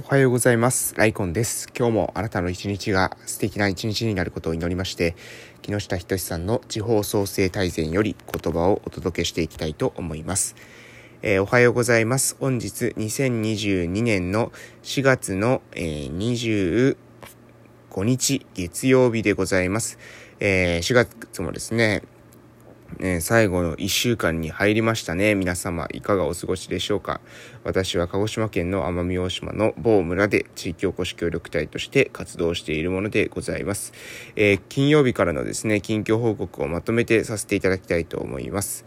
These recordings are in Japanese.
おはようございます。ライコンです。今日もあなたの一日が素敵な一日になることを祈りまして、木下仁さんの地方創生大全より言葉をお届けしていきたいと思います。えー、おはようございます。本日2022年の4月の、えー、25日月曜日でございます。えー、4月もですね、ね、最後の1週間に入りましたね。皆様、いかがお過ごしでしょうか？私は鹿児島県の奄美大島の某村で地域おこし協力隊として活動しているものでございます。えー、金曜日からのですね、近況報告をまとめてさせていただきたいと思います。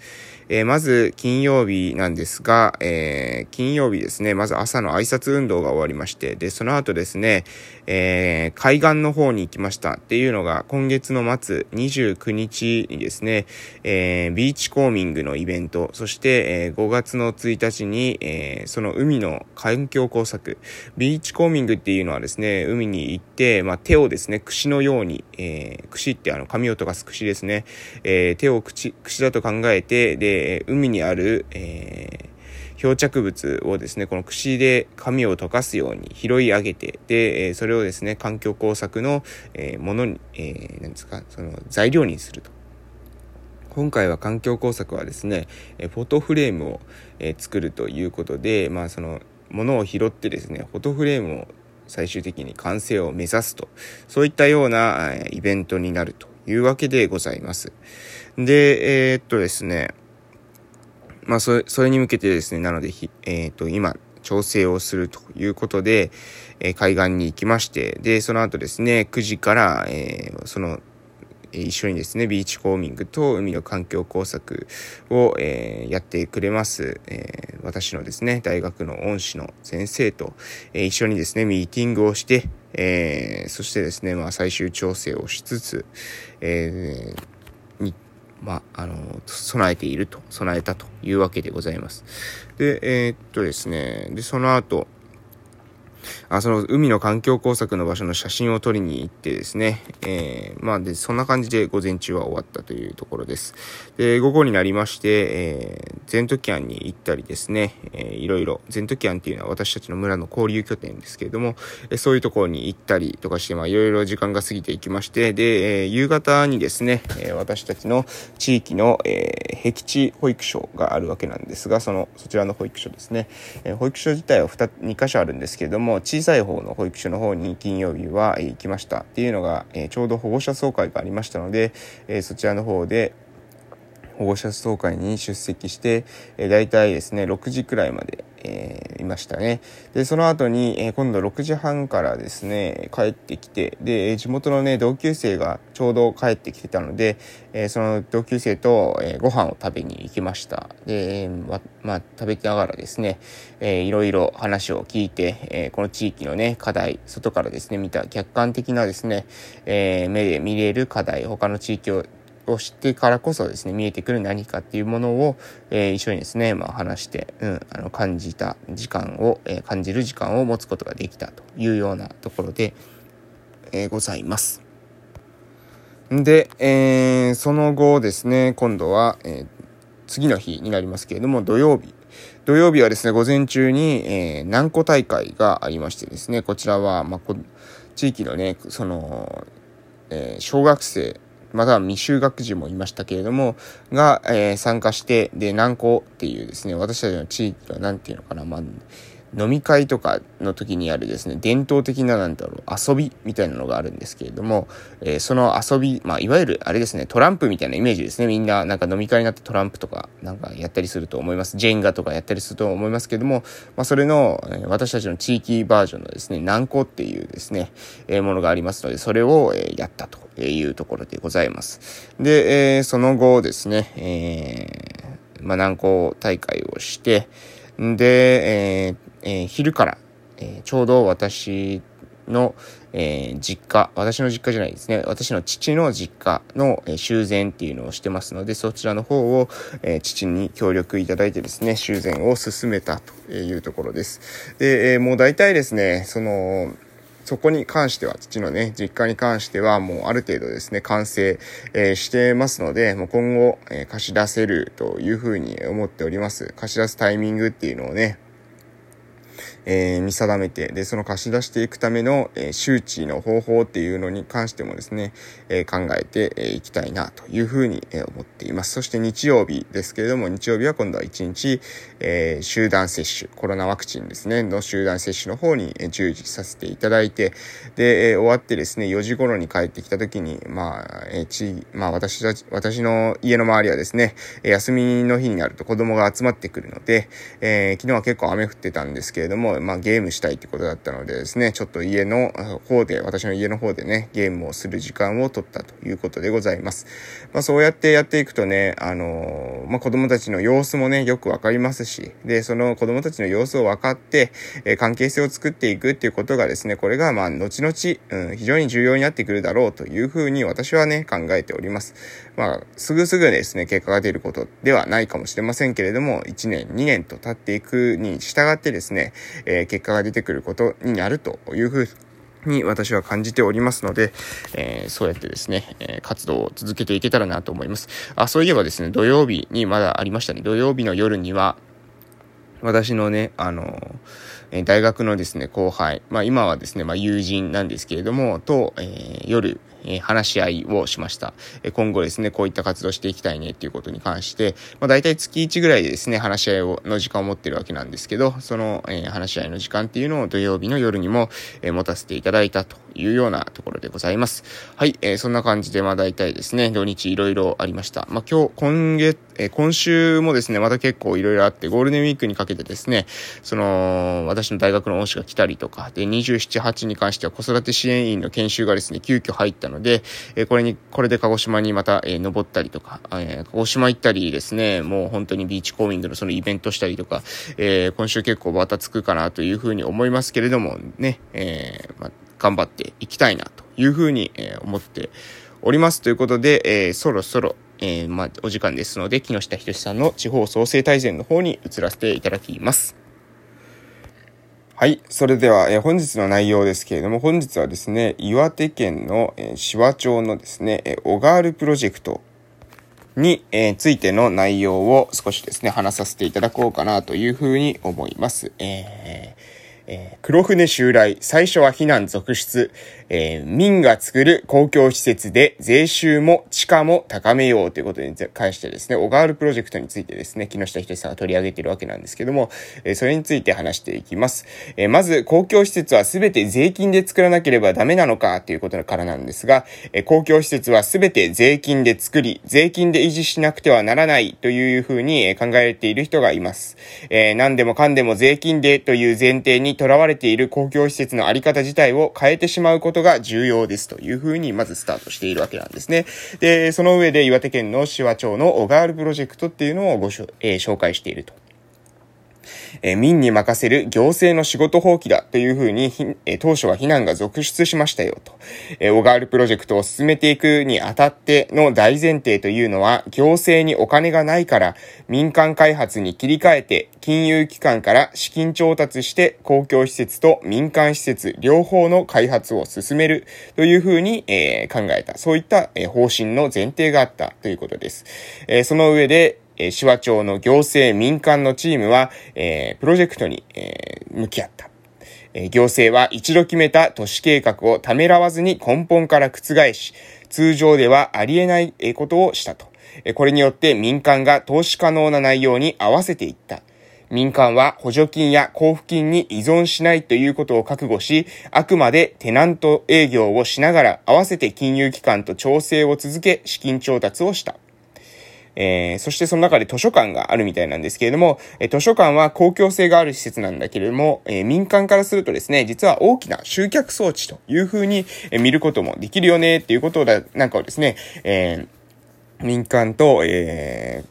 えー、まず、金曜日なんですが、えー、金曜日ですね、まず朝の挨拶運動が終わりまして、で、その後ですね、え海岸の方に行きましたっていうのが、今月の末29日にですね、えビーチコーミングのイベント、そして、え5月の1日に、えその海の環境工作、ビーチコーミングっていうのはですね、海に行って、まあ、手をですね、串のように、えー、串ってあの、髪を溶かす串ですね、えー、手を口、串だと考えて、で、海にある、えー漂着物をですね、この串で紙を溶かすように拾い上げて、で、えそれをですね、環境工作の、えものに、えー、ですか、その材料にすると。今回は環境工作はですね、えフォトフレームをえ作るということで、まあその、ものを拾ってですね、フォトフレームを最終的に完成を目指すと、そういったようなイベントになるというわけでございます。で、えー、っとですね、まあそれ、それに向けてですね、なので、えー、と、今、調整をするということで、えー、海岸に行きまして、で、その後ですね、9時から、えー、その一緒にですね、ビーチコーミングと海の環境工作を、えー、やってくれます、えー、私のですね、大学の恩師の先生と、えー、一緒にですね、ミーティングをして、えそしてですね、まあ、最終調整をしつつ、えに、まあ、あの、備えていると、備えたというわけでございます。で、えっとですね、で、その後、あその海の環境工作の場所の写真を撮りに行ってですね、えー、まあで、そんな感じで午前中は終わったというところです。で、午後になりまして、えー、ゼントキャンに行ったりですね、えー、いろいろ、ゼントキャンっていうのは私たちの村の交流拠点ですけれども、えー、そういうところに行ったりとかして、まあいろいろ時間が過ぎていきまして、で、えー、夕方にですね、えー、私たちの地域の、えー、僻地保育所があるわけなんですが、その、そちらの保育所ですね、えー、保育所自体は2、2箇所あるんですけれども、小さい方の保育所の方に金曜日は行きましたっていうのが、えちょうど保護者総会がありましたので、えそちらの方で保護者総会に出席して、えー、大体ですね、6時くらいまで、えー、いましたね。で、その後に、えー、今度6時半からですね、帰ってきて、で、地元のね、同級生がちょうど帰ってきてたので、えー、その同級生と、えー、ご飯を食べに行きました。で、ま、まあ、食べながらですね、えー、いろいろ話を聞いて、えー、この地域のね、課題、外からですね、見た客観的なですね、えー、目で見れる課題、他の地域をを知ってからこそですね、見えてくる何かっていうものを、えー、一緒にですね、まあ話して、うん、あの、感じた時間を、えー、感じる時間を持つことができたというようなところで、えー、ございます。で、えー、その後ですね、今度は、えー、次の日になりますけれども、土曜日。土曜日はですね、午前中に、えー、南湖大会がありましてですね、こちらは、まあ、地域のね、その、えー、小学生または未就学児もいましたけれども、が、えー、参加して、で、南高っていうですね、私たちの地域は何て言うのかな、まあ、飲み会とかの時にあるですね、伝統的ななんだろう、遊びみたいなのがあるんですけれども、えー、その遊び、まあ、いわゆるあれですね、トランプみたいなイメージですね。みんななんか飲み会になってトランプとかなんかやったりすると思います。ジェンガとかやったりすると思いますけれども、まあ、それの、えー、私たちの地域バージョンのですね、南高っていうですね、えー、ものがありますので、それを、えやったというところでございます。で、えその後ですね、えまあ、南高大会をして、で、えーえー、昼から、えー、ちょうど私の、えー、実家、私の実家じゃないですね。私の父の実家の、えー、修繕っていうのをしてますので、そちらの方を、えー、父に協力いただいてですね、修繕を進めたというところです。で、え、もう大体ですね、その、そこに関しては、父のね、実家に関しては、もうある程度ですね、完成、えー、してますので、もう今後、えー、貸し出せるというふうに思っております。貸し出すタイミングっていうのをね、えー、見定めて、で、その貸し出していくための、えー、周知の方法っていうのに関してもですね、えー、考えてい、えー、きたいなというふうに、えー、思っています。そして日曜日ですけれども、日曜日は今度は1日、えー、集団接種、コロナワクチンですね、の集団接種の方に、えー、従事させていただいて、で、えー、終わってですね、4時頃に帰ってきた時に、まあ、えー、ち、まあ私たち、私の家の周りはですね、休みの日になると子供が集まってくるので、えー、昨日は結構雨降ってたんですけれども、まあゲームしたいってことだったのでですね、ちょっと家の方で、私の家の方でね、ゲームをする時間を取ったということでございます。まあそうやってやっていくとね、あのー、まあ子供たちの様子もね、よくわかりますし、で、その子供たちの様子を分かって、えー、関係性を作っていくっていうことがですね、これがまあ後々、うん、非常に重要になってくるだろうというふうに私はね、考えております。まあ、すぐすぐですね、結果が出ることではないかもしれませんけれども、1年、2年と経っていくに従ってですね、えー、結果が出てくることになるというふうに私は感じておりますので、えー、そうやってですね、えー、活動を続けていけたらなと思います。あ、そういえばですね、土曜日にまだありましたね。土曜日の夜には、私のね、あの、え大学のですね、後輩、まあ今はですね、まあ友人なんですけれども、と、えー、夜、え話し合いをしました。え今後ですね、こういった活動していきたいねっていうことに関して、まあ大体月1ぐらいでですね、話し合いをの時間を持ってるわけなんですけど、その、え話し合いの時間っていうのを土曜日の夜にも、え持たせていただいたというようなところでございます。はい、えー、そんな感じで、まあ大体ですね、土日いろいろありました。まあ今日、今月、えー、今週もですね、また結構いろいろあって、ゴールデンウィークにかけてですね、その、私の大学の恩師が来たりとか、で、27、8に関しては子育て支援員の研修がですね、急遽入ったので、え、これに、これで鹿児島にまた、え、登ったりとか、え、鹿児島行ったりですね、もう本当にビーチコーミングのそのイベントしたりとか、え、今週結構バタつくかなというふうに思いますけれども、ね、え、ま、頑張っていきたいなというふうに、え、思っております。ということで、え、そろそろ、え、ま、お時間ですので、木下仁さんの地方創生大全の方に移らせていただきます。はい。それでは、えー、本日の内容ですけれども、本日はですね、岩手県の、えー、紫波町のですね、えー、オガールプロジェクトに、え、ついての内容を少しですね、話させていただこうかなというふうに思います。ええー、黒船襲来、最初は避難続出、えー、民が作る公共施設で税収も地価も高めようということに関してですね、小川ールプロジェクトについてですね、木下仁さんが取り上げているわけなんですけども、えー、それについて話していきます。え、まず、公共施設はすべて税金で作らなければダメなのかということからなんですが、え、公共施設はすべて税金で作り、税金で維持しなくてはならないというふうに考えている人がいます。え、何でもかんでも税金でという前提にとらわれている公共施設のあり方自体を変えてしまうことが重要ですというふうにまずスタートしているわけなんですね。で、その上で岩手県の紫波町のガールプロジェクトっていうのをごしょ、えー、紹介していると。えー、民に任せる行政の仕事放棄だというふうに、えー、当初は非難が続出しましたよと。えー、小川ルプロジェクトを進めていくにあたっての大前提というのは、行政にお金がないから民間開発に切り替えて、金融機関から資金調達して公共施設と民間施設両方の開発を進めるというふうに、え、考えた。そういった、え、方針の前提があったということです。え、その上で、えー、手話町の行政民間のチームは、え、プロジェクトに、え、向き合った。え、行政は一度決めた都市計画をためらわずに根本から覆し、通常ではありえないことをしたと。これによって民間が投資可能な内容に合わせていった。民間は補助金や交付金に依存しないということを覚悟し、あくまでテナント営業をしながら合わせて金融機関と調整を続け資金調達をした。えー、そしてその中で図書館があるみたいなんですけれども、え、図書館は公共性がある施設なんだけれども、え、民間からするとですね、実は大きな集客装置というふうに、え見ることもできるよねっていうことだ、なんかをですね、え民間と、えー、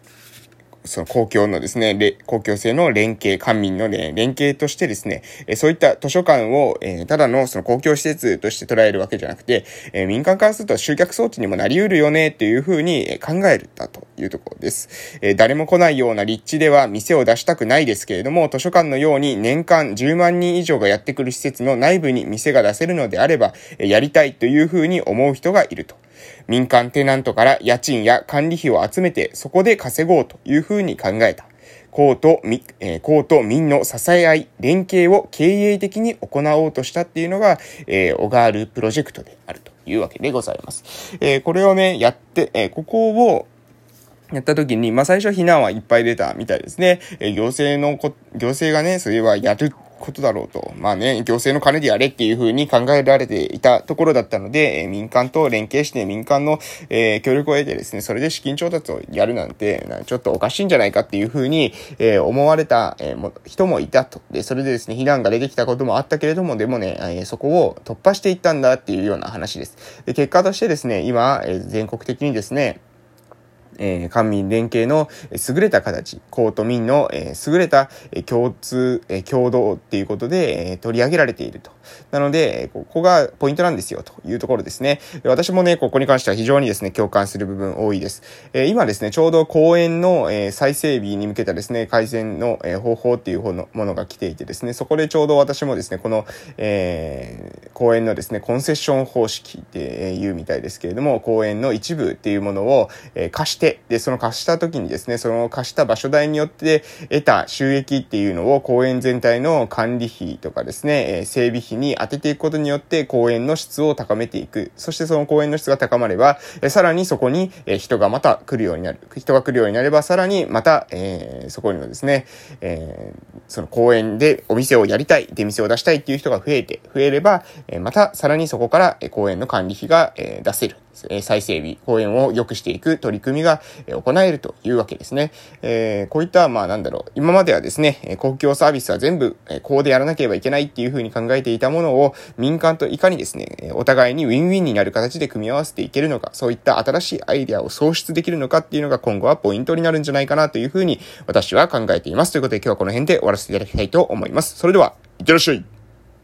その公共のですね、公共性の連携、官民の、ね、連携としてですね、えそういった図書館を、えただのその公共施設として捉えるわけじゃなくて、え民間からすると集客装置にもなり得るよねっていうふうに考えるだというところです。え誰も来ないような立地では店を出したくないですけれども、図書館のように年間10万人以上がやってくる施設の内部に店が出せるのであれば、やりたいというふうに思う人がいると。民間テナントから家賃や管理費を集めてそこで稼ごうというふうに考えた。公と民、えー、公と民の支え合い、連携を経営的に行おうとしたっていうのが、えー、オガールプロジェクトであるというわけでございます。えー、これをね、やって、えー、ここを、やった時に、まあ、最初避難はいっぱい出たみたいですね。え行政のこ、行政がね、それはやることだろうと。まあね、行政の金でやれっていう風に考えられていたところだったので、え民間と連携して民間の、えー、協力を得てですね、それで資金調達をやるなんて、ちょっとおかしいんじゃないかっていう風に、えー、思われた、えー、人もいたと。で、それでですね、避難が出てきたこともあったけれども、でもね、えー、そこを突破していったんだっていうような話です。で、結果としてですね、今、えー、全国的にですね、えー、官民連携の優れた形、公と民の、えー、優れた共通、えー、共同っていうことで、えー、取り上げられていると。なので、ここがポイントなんですよというところですね。私もね、ここに関しては非常にですね、共感する部分多いです。えー、今ですね、ちょうど公園の、えー、再整備に向けたですね、改善の、えー、方法っていう方のものが来ていてですね、そこでちょうど私もですね、この、えー、公園のですね、コンセッション方式っていうみたいですけれども、公園の一部っていうものを、えー、貸して、で、その貸した時にですね、その貸した場所代によって得た収益っていうのを公園全体の管理費とかですね、え、整備費に当てていくことによって公園の質を高めていく。そしてその公園の質が高まれば、えさらにそこに、え人がまた来るようになる。人が来るようになれば、さらにまた、えー、そこにはですね、えー、その公園でお店をやりたい、出店を出したいっていう人が増えて、増えれば、えまたさらにそこから公園の管理費が、え出せる。え再整備、公園を良くしていく取り組みが、え行えるというわけですね。えー、こういった、まあなんだろう、今まではですね、公共サービスは全部、えこうでやらなければいけないっていうふうに考えていたものを、民間といかにですね、お互いにウィンウィンになる形で組み合わせていけるのか、そういった新しいアイデアを創出できるのかっていうのが今後はポイントになるんじゃないかなというふうに私は考えています。ということで今日はこの辺で終わらせていただきたいと思います。それでは、いってらっしゃい